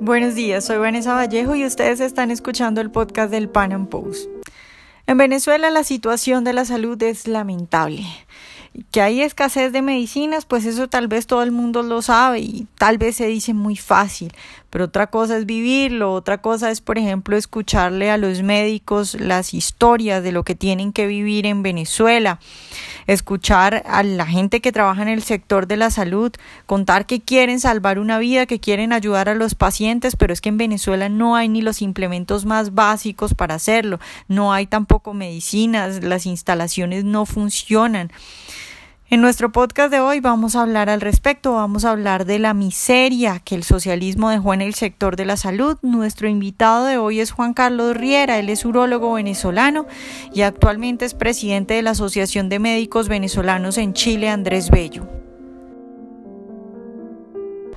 Buenos días, soy Vanessa Vallejo y ustedes están escuchando el podcast del Pan Am Post. En Venezuela la situación de la salud es lamentable que hay escasez de medicinas, pues eso tal vez todo el mundo lo sabe y tal vez se dice muy fácil, pero otra cosa es vivirlo, otra cosa es, por ejemplo, escucharle a los médicos las historias de lo que tienen que vivir en Venezuela, escuchar a la gente que trabaja en el sector de la salud, contar que quieren salvar una vida, que quieren ayudar a los pacientes, pero es que en Venezuela no hay ni los implementos más básicos para hacerlo, no hay tampoco medicinas, las instalaciones no funcionan. En nuestro podcast de hoy vamos a hablar al respecto, vamos a hablar de la miseria que el socialismo dejó en el sector de la salud. Nuestro invitado de hoy es Juan Carlos Riera, él es urólogo venezolano y actualmente es presidente de la Asociación de Médicos Venezolanos en Chile, Andrés Bello.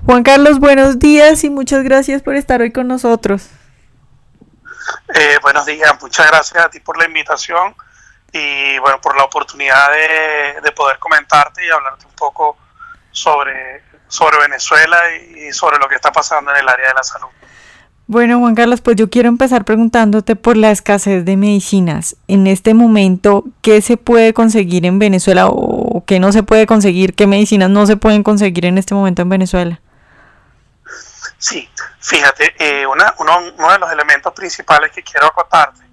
Juan Carlos, buenos días y muchas gracias por estar hoy con nosotros. Eh, buenos días, muchas gracias a ti por la invitación y bueno, por la oportunidad de, poder comentarte y hablarte un poco sobre, sobre Venezuela y sobre lo que está pasando en el área de la salud. Bueno, Juan Carlos, pues yo quiero empezar preguntándote por la escasez de medicinas. En este momento, ¿qué se puede conseguir en Venezuela o qué no se puede conseguir? ¿Qué medicinas no se pueden conseguir en este momento en Venezuela? Sí, fíjate, eh, una, uno, uno de los elementos principales que quiero acotarte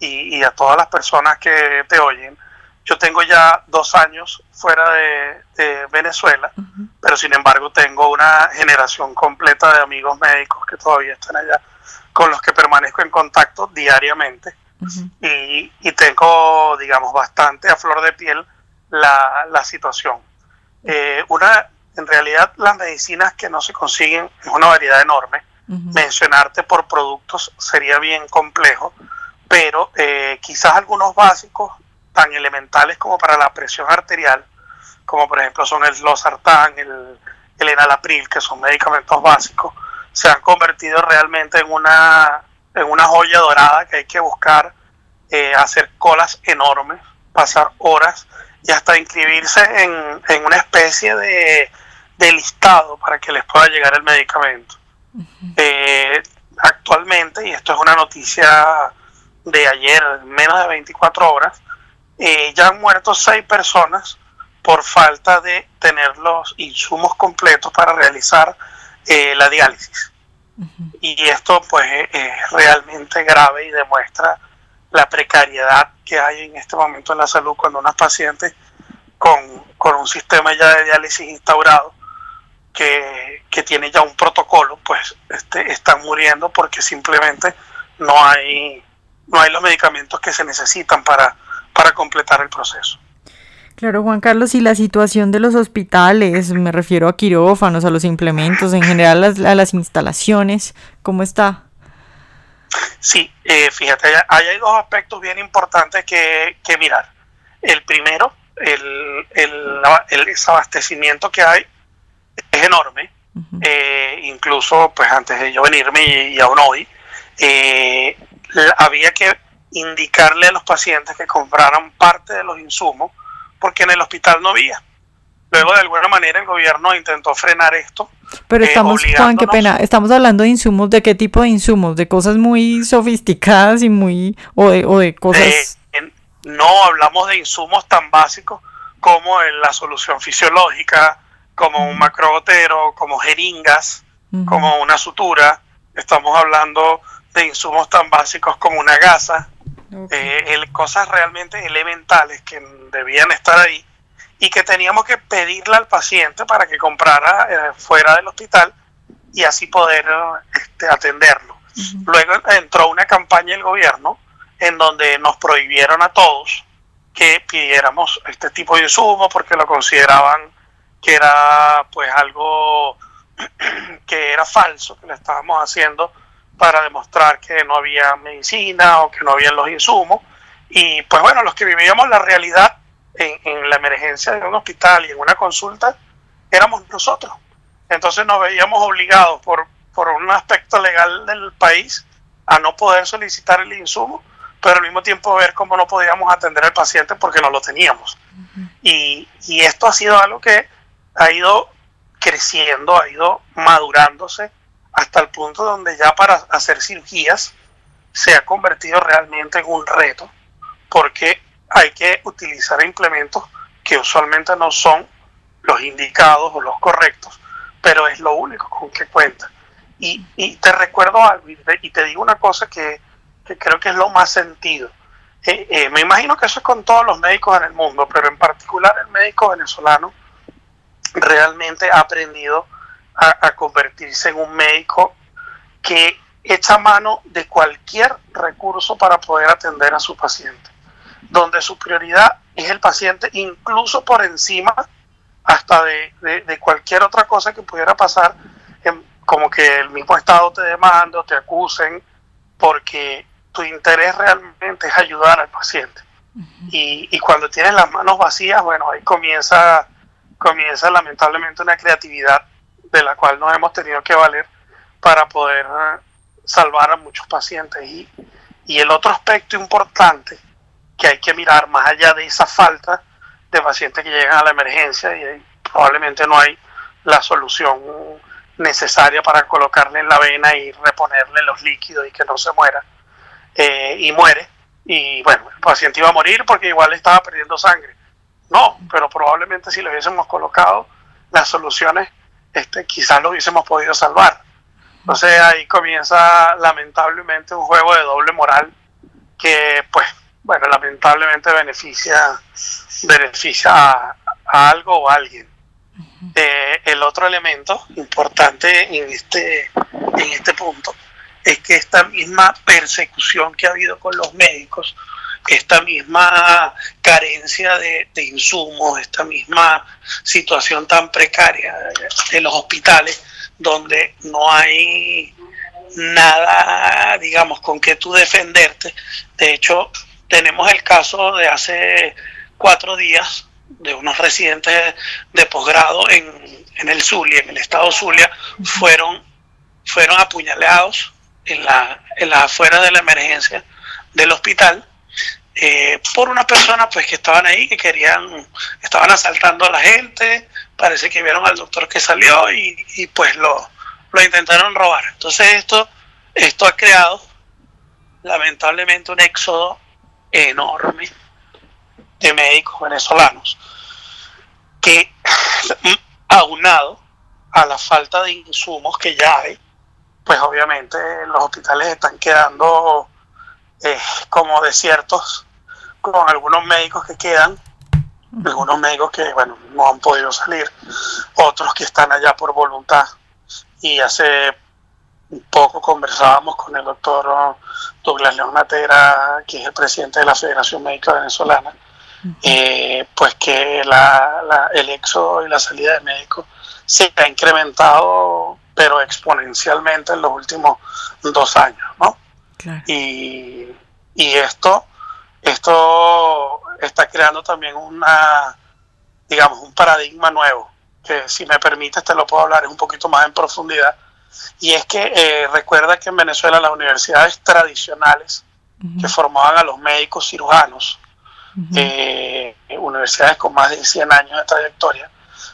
y, a todas las personas que te oyen. Yo tengo ya dos años fuera de, Venezuela, pero sin embargo tengo una generación completa de amigos médicos que todavía están allá, con los que permanezco en contacto diariamente y, tengo, digamos, bastante a flor de piel la, la situación. Eh, una, en realidad las medicinas que no se consiguen es una variedad enorme. Mencionarte por productos sería bien complejo, pero eh, quizás algunos básicos tan elementales como para la presión arterial, como por ejemplo son el losartán, el, el enalapril, que son medicamentos básicos, se han convertido realmente en una, en una joya dorada que hay que buscar, eh, hacer colas enormes, pasar horas y hasta inscribirse en, en una especie de, de, listado para que les pueda llegar el medicamento. Eh, actualmente, y esto es una noticia de ayer, menos de 24 horas, eh, ya han muerto seis personas por falta de tener los insumos completos para realizar eh, la diálisis. Y esto pues es realmente grave y demuestra la precariedad que hay en este momento en la salud cuando unos pacientes con, un sistema ya de diálisis instaurado que, que tiene ya un protocolo, pues este, están muriendo porque simplemente no hay no hay los medicamentos que se necesitan para, para completar el proceso. Claro, Juan Carlos, y la situación de los hospitales, me refiero a quirófanos, a los implementos, en general a las, instalaciones, ¿cómo está? Sí, eh, fíjate, hay dos aspectos bien importantes que, mirar. El primero, el, el, desabastecimiento que hay es enorme. Eh, incluso, pues antes de yo venirme y, y aún hoy, eh, había que indicarle a los pacientes que compraran parte de los insumos porque en el hospital no había. Luego, de alguna manera, el gobierno intentó frenar esto. Pero eh, estamos, Juan, qué pena, estamos hablando de insumos, ¿de qué tipo de insumos? ¿De cosas muy sofisticadas y muy. o de, o de cosas. no hablamos de insumos tan básicos como la solución fisiológica, como un macrogotero, como jeringas, como una sutura. Estamos hablando de insumos tan básicos como una gasa, eh, cosas realmente elementales que debían estar ahí y que teníamos que pedirle al paciente para que comprara eh, fuera del hospital y así poder este, atenderlo. Luego entró una campaña del gobierno en donde nos prohibieron a todos que pidiéramos este tipo de insumos porque lo consideraban que era pues algo que era falso, que le estábamos haciendo para demostrar que no había medicina o que no había los insumos. Y pues bueno, los que vivíamos la realidad en, la emergencia de un hospital y en una consulta éramos nosotros. Entonces nos veíamos obligados por, por un aspecto legal del país a no poder solicitar el insumo, pero al mismo tiempo ver cómo no podíamos atender al paciente porque no lo teníamos. y, y esto ha sido algo que ha ido creciendo, ha ido madurándose hasta el punto donde ya para hacer cirugías se ha convertido realmente en un reto, porque hay que utilizar implementos que usualmente no son los indicados o los correctos, pero es lo único con que cuenta. Y, te recuerdo algo, y te, digo una cosa que, creo que es lo más sentido. Eh, eh, me imagino que eso es con todos los médicos en el mundo, pero en particular el médico venezolano realmente ha aprendido a, convertirse en un médico que echa mano de cualquier recurso para poder atender a su paciente, donde su prioridad es el paciente, incluso por encima hasta de, cualquier otra cosa que pudiera pasar, como que el mismo Estado te demande o te acusen, porque tu interés realmente es ayudar al paciente. y, y, cuando tienes las manos vacías, bueno, ahí comienza comienza lamentablemente una creatividad de la cual nos hemos tenido que valer para poder eh, salvar a muchos pacientes. Y, y el otro aspecto importante que hay que mirar más allá de esa falta de pacientes que llegan a la emergencia y probablemente no hay la solución necesaria para colocarle en la vena y reponerle los líquidos y que no se muera. Eh, y muere. Y bueno, el paciente iba a morir porque igual estaba perdiendo sangre. No, pero probablemente si lo hubiésemos colocado, las soluciones este, quizás lo hubiésemos podido salvar. Entonces ahí comienza lamentablemente un juego de doble moral que, pues, bueno, lamentablemente beneficia, beneficia a, algo o a alguien. Eh, el otro elemento importante en este, en este punto es que esta misma persecución que ha habido con los médicos esta misma carencia de, insumos, esta misma situación tan precaria en los hospitales, donde no hay nada, digamos, con que tú defenderte. De hecho, tenemos el caso de hace cuatro días de unos residentes de posgrado en, en el Zulia, en el estado Zulia, fueron, fueron apuñaleados en la, en la afuera de la emergencia del hospital eh, por una persona pues que estaban ahí, que querían, estaban asaltando a la gente, parece que vieron al doctor que salió y, pues lo, lo, intentaron robar. Entonces esto, esto ha creado lamentablemente un éxodo enorme de médicos venezolanos que aunado a la falta de insumos que ya hay, pues obviamente los hospitales están quedando eh, como desiertos con algunos médicos que quedan, algunos médicos que, bueno, no han podido salir, otros que están allá por voluntad. Y hace un poco conversábamos con el doctor Douglas León Matera, que es el presidente de la Federación Médica Venezolana, eh, pues que la, el éxodo y la salida de médicos se ha incrementado, pero exponencialmente en los últimos dos años, ¿no? Y, y esto esto está creando también una, digamos, un paradigma nuevo, que si me permites te lo puedo hablar un poquito más en profundidad. Y es que eh, recuerda que en Venezuela las universidades tradicionales que formaban a los médicos cirujanos, eh, universidades con más de 100 años de trayectoria,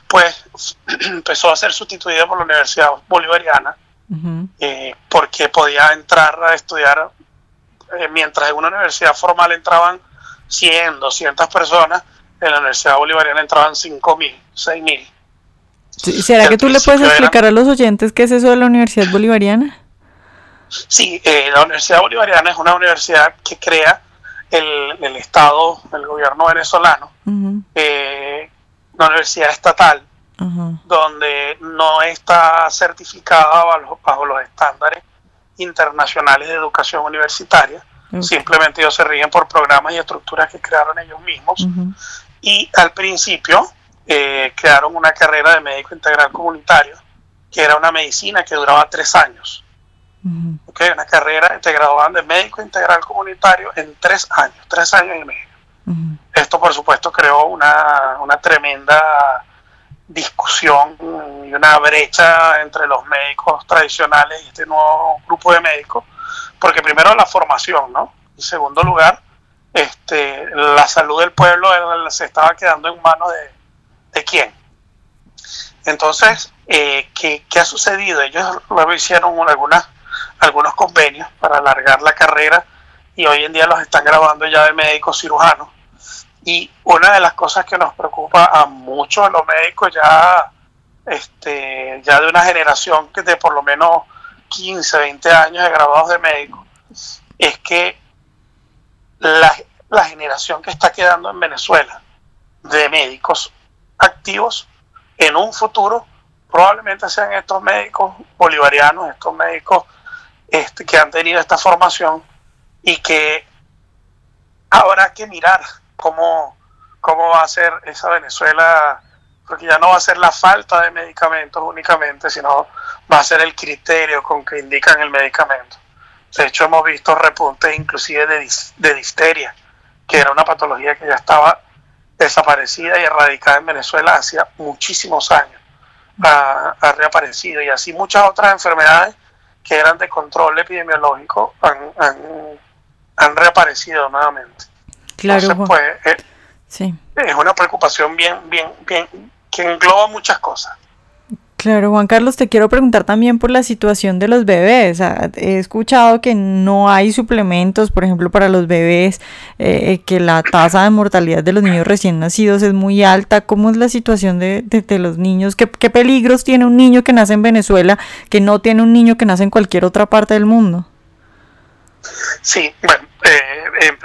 pues empezó a ser sustituida por la Universidad Bolivariana, eh, porque podía entrar a estudiar eh, mientras en una universidad formal entraban 100, 200 personas, en la Universidad Bolivariana entraban 5.000, 6.000. ¿Será que tú le puedes explicar a los oyentes qué es eso de la Universidad Bolivariana? Sí, eh, la Universidad Bolivariana es una universidad que crea el, el Estado, el gobierno venezolano, eh, una universidad estatal, donde no está certificada bajo los estándares internacionales de educación universitaria. Simplemente ellos se rigen por programas y estructuras que crearon ellos mismos. Y al principio eh, crearon una carrera de médico integral comunitario, que era una medicina que duraba tres años. una carrera integrada de médico integral comunitario en tres años, tres años y medio. Esto, por supuesto, creó una, una tremenda discusión y una brecha entre los médicos tradicionales y este nuevo grupo de médicos, porque primero la formación, ¿no? En segundo lugar, este, la salud del pueblo se estaba quedando en manos de, de quién. Entonces, eh, ¿qué, ha sucedido? Ellos luego hicieron algunas, algunos convenios para alargar la carrera y hoy en día los están grabando ya de médicos cirujanos. Y una de las cosas que nos preocupa a muchos de los médicos ya, este, ya de una generación que de por lo menos 15, 20 años de grabados de médicos, es que la, la generación que está quedando en Venezuela de médicos activos en un futuro probablemente sean estos médicos bolivarianos, estos médicos este, que han tenido esta formación y que habrá que mirar cómo, cómo va a ser esa Venezuela, porque ya no va a ser la falta de medicamentos únicamente, sino va a ser el criterio con que indican el medicamento. De hecho, hemos visto repuntes inclusive de, de difteria, que era una patología que ya estaba desaparecida y erradicada en Venezuela hacía muchísimos años. Ha, reaparecido y así muchas otras enfermedades que eran de control epidemiológico han, reaparecido nuevamente. Claro. pues, eh, sí. es una preocupación bien, bien, bien, que engloba muchas cosas. Claro, Juan Carlos, te quiero preguntar también por la situación de los bebés. He escuchado que no hay suplementos, por ejemplo, para los bebés, eh, que la tasa de mortalidad de los niños recién nacidos es muy alta. ¿Cómo es la situación de, los niños? ¿Qué, peligros tiene un niño que nace en Venezuela que no tiene un niño que nace en cualquier otra parte del mundo? Sí, bueno, eh,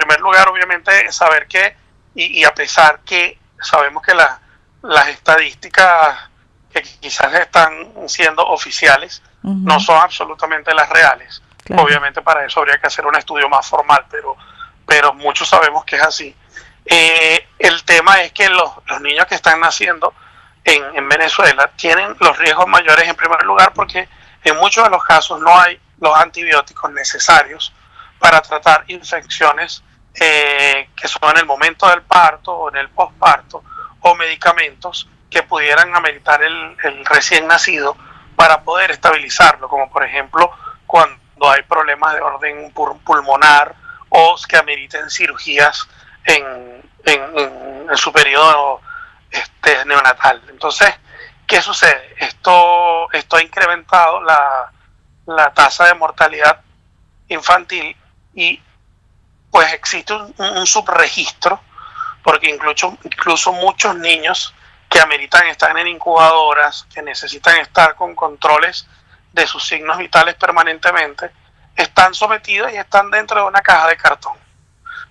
primer lugar, obviamente, saber que, y, a pesar que sabemos que las estadísticas que quizás están siendo oficiales, no son absolutamente las reales. Obviamente para eso habría que hacer un estudio más formal, pero, pero muchos sabemos que es así. Eh, el tema es que los, niños que están naciendo en, en, Venezuela tienen los riesgos mayores en primer lugar porque en muchos de los casos no hay los antibióticos necesarios para tratar infecciones eh, que son en el momento del parto o en el posparto o medicamentos que pudieran ameritar el, recién nacido para poder estabilizarlo, como por ejemplo cuando hay problemas de orden pulmonar o que ameriten cirugías en, en, su periodo este, neonatal. Entonces, ¿qué sucede? Esto, esto ha incrementado la, la tasa de mortalidad infantil y pues existe un, subregistro porque incluso, incluso muchos niños que ameritan estar en incubadoras, que necesitan estar con controles de sus signos vitales permanentemente, están sometidos y están dentro de una caja de cartón.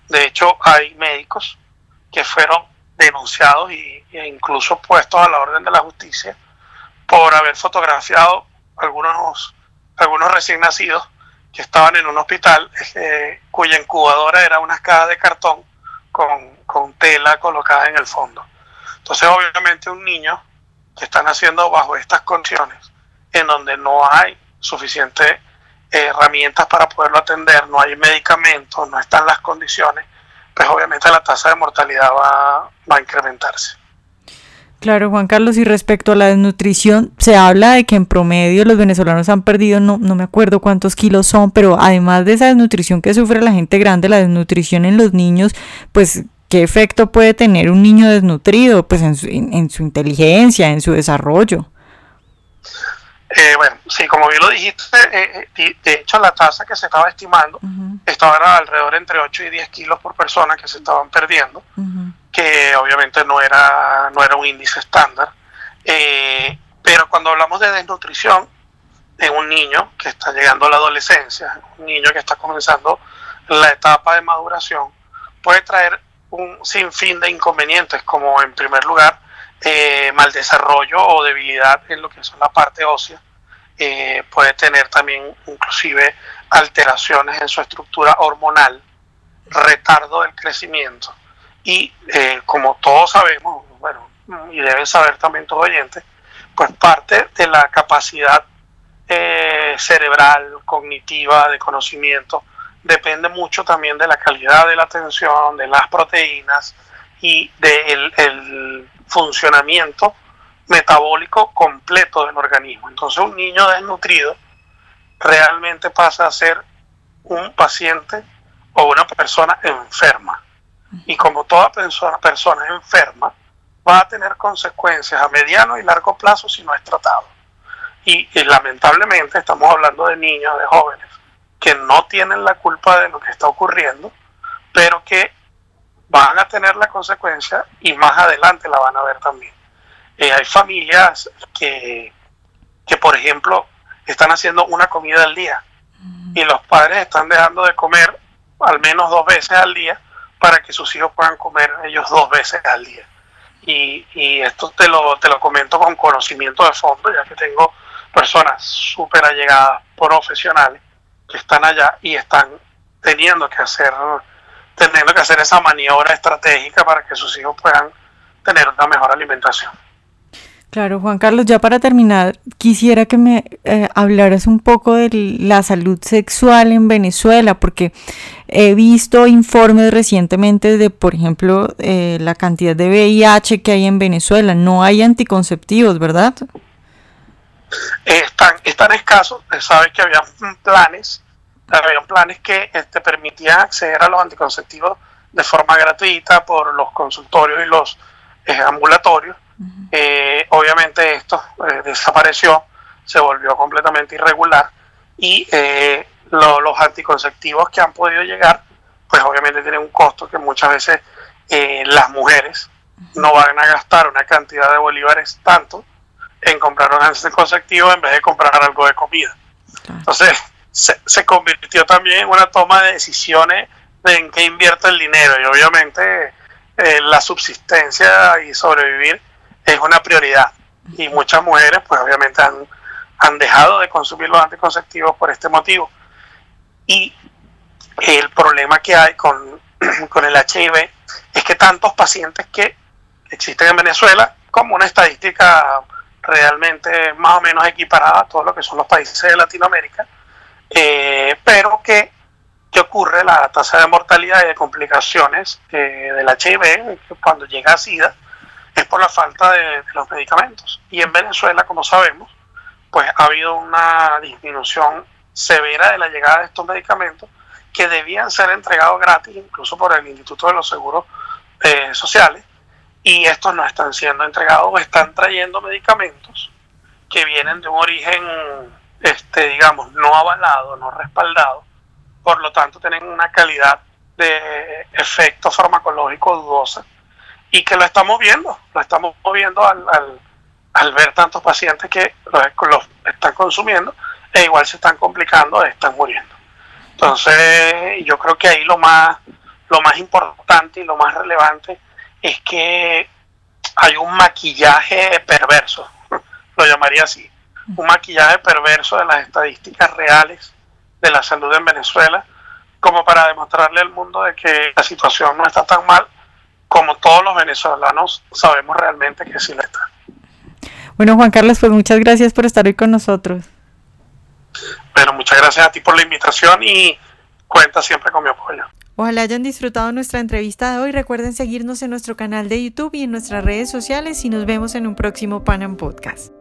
De hecho, hay médicos que fueron denunciados y, e incluso puestos a la orden de la justicia por haber fotografiado algunos, algunos recién nacidos que estaban en un hospital eh, cuya incubadora era una caja de cartón con, con tela colocada en el fondo. Entonces, obviamente, un niño que está naciendo bajo estas condiciones, en donde no hay suficientes herramientas para poderlo atender, no hay medicamentos, no están las condiciones, pues obviamente la tasa de mortalidad va, va a incrementarse. Claro, Juan Carlos, y respecto a la desnutrición, se habla de que en promedio los venezolanos han perdido, no, no me acuerdo cuántos kilos son, pero además de esa desnutrición que sufre la gente grande, la desnutrición en los niños, pues ¿Qué efecto puede tener un niño desnutrido pues en su, en, su inteligencia, en su desarrollo? Eh, bueno, sí, como bien lo dijiste, eh, eh, de hecho la tasa que se estaba estimando estaba alrededor entre 8 y 10 kilos por persona que se estaban perdiendo, que obviamente no era, no era un índice estándar. pero cuando hablamos de desnutrición en un niño que está llegando a la adolescencia, un niño que está comenzando la etapa de maduración, puede traer un sinfín de inconvenientes, como en primer lugar eh, mal desarrollo o debilidad en lo que es la parte ósea. Eh, puede tener también inclusive alteraciones en su estructura hormonal, retardo del crecimiento y eh, como todos sabemos, bueno, y deben saber también todos oyentes, pues parte de la capacidad cerebral, cognitiva, de conocimiento, depende mucho también de la calidad de la atención, de las proteínas y del funcionamiento metabólico completo del organismo. Entonces un niño desnutrido realmente pasa a ser un paciente o una persona enferma. Y como toda persona, persona enferma, va a tener consecuencias a mediano y largo plazo si no es tratado. Y, lamentablemente estamos hablando de niños, de jóvenes, que no tienen la culpa de lo que está ocurriendo, pero que van a tener la consecuencia y más adelante la van a ver también. Eh, hay familias que, que, por ejemplo, están haciendo una comida al día y los padres están dejando de comer al menos dos veces al día para que sus hijos puedan comer ellos dos veces al día. Y, y esto te lo, te lo comento con conocimiento de fondo, ya que tengo personas súper allegadas, profesionales, que están allá y están teniendo que hacer teniendo que hacer esa maniobra estratégica para que sus hijos puedan tener una mejor alimentación. Claro, Juan Carlos, ya para terminar, quisiera que me eh, hablaras un poco de la salud sexual en Venezuela, porque he visto informes recientemente de, por ejemplo, eh, la cantidad de VIH que hay en Venezuela. No hay anticonceptivos, ¿verdad? están, están escasos. Sabes que había planes, había planes que te este, permitían acceder a los anticonceptivos de forma gratuita por los consultorios y los eh, ambulatorios eh, obviamente esto eh, desapareció, se volvió completamente irregular y eh, los anticonceptivos que han podido llegar, pues obviamente tienen un costo que muchas veces las mujeres no van a gastar una cantidad de bolívares tanto en comprar un anticonceptivo en vez de comprar algo de comida. Entonces se, se convirtió también en una toma de decisiones de en qué invierte el dinero y obviamente la subsistencia y sobrevivir es una prioridad y muchas mujeres pues obviamente han, han dejado de consumir los anticonceptivos por este motivo. Y el problema que hay con, con el HIV es que tantos pacientes que existen en Venezuela, como una estadística realmente más o menos equiparada a todo lo que son los países de Latinoamérica, eh, pero que, que, ocurre la tasa de mortalidad y de complicaciones eh, del HIV cuando llega a SIDA, es por la falta de, los medicamentos. Y en Venezuela, como sabemos, pues ha habido una disminución severa de la llegada de estos medicamentos que debían ser entregados gratis, incluso por el Instituto de los Seguros eh, Sociales, y estos no están siendo entregados, o están trayendo medicamentos que vienen de un origen, este, digamos, no avalado, no respaldado, por lo tanto tienen una calidad de efecto farmacológico dudosa y que lo estamos viendo, lo estamos viendo al, al, ver tantos pacientes que los, están consumiendo e igual se están complicando, están muriendo. Entonces, yo creo que ahí lo más, lo más importante y lo más relevante es que hay un maquillaje perverso, lo llamaría así, un maquillaje perverso de las estadísticas reales de la salud en Venezuela, como para demostrarle al mundo de que la situación no está tan mal como todos los venezolanos sabemos realmente que sí le está. Bueno, Juan Carlos, pues muchas gracias por estar hoy con nosotros. Bueno, muchas gracias a ti por la invitación y cuenta siempre con mi apoyo. Ojalá hayan disfrutado nuestra entrevista de hoy. Recuerden seguirnos en nuestro canal de YouTube y en nuestras redes sociales y nos vemos en un próximo Panam Podcast.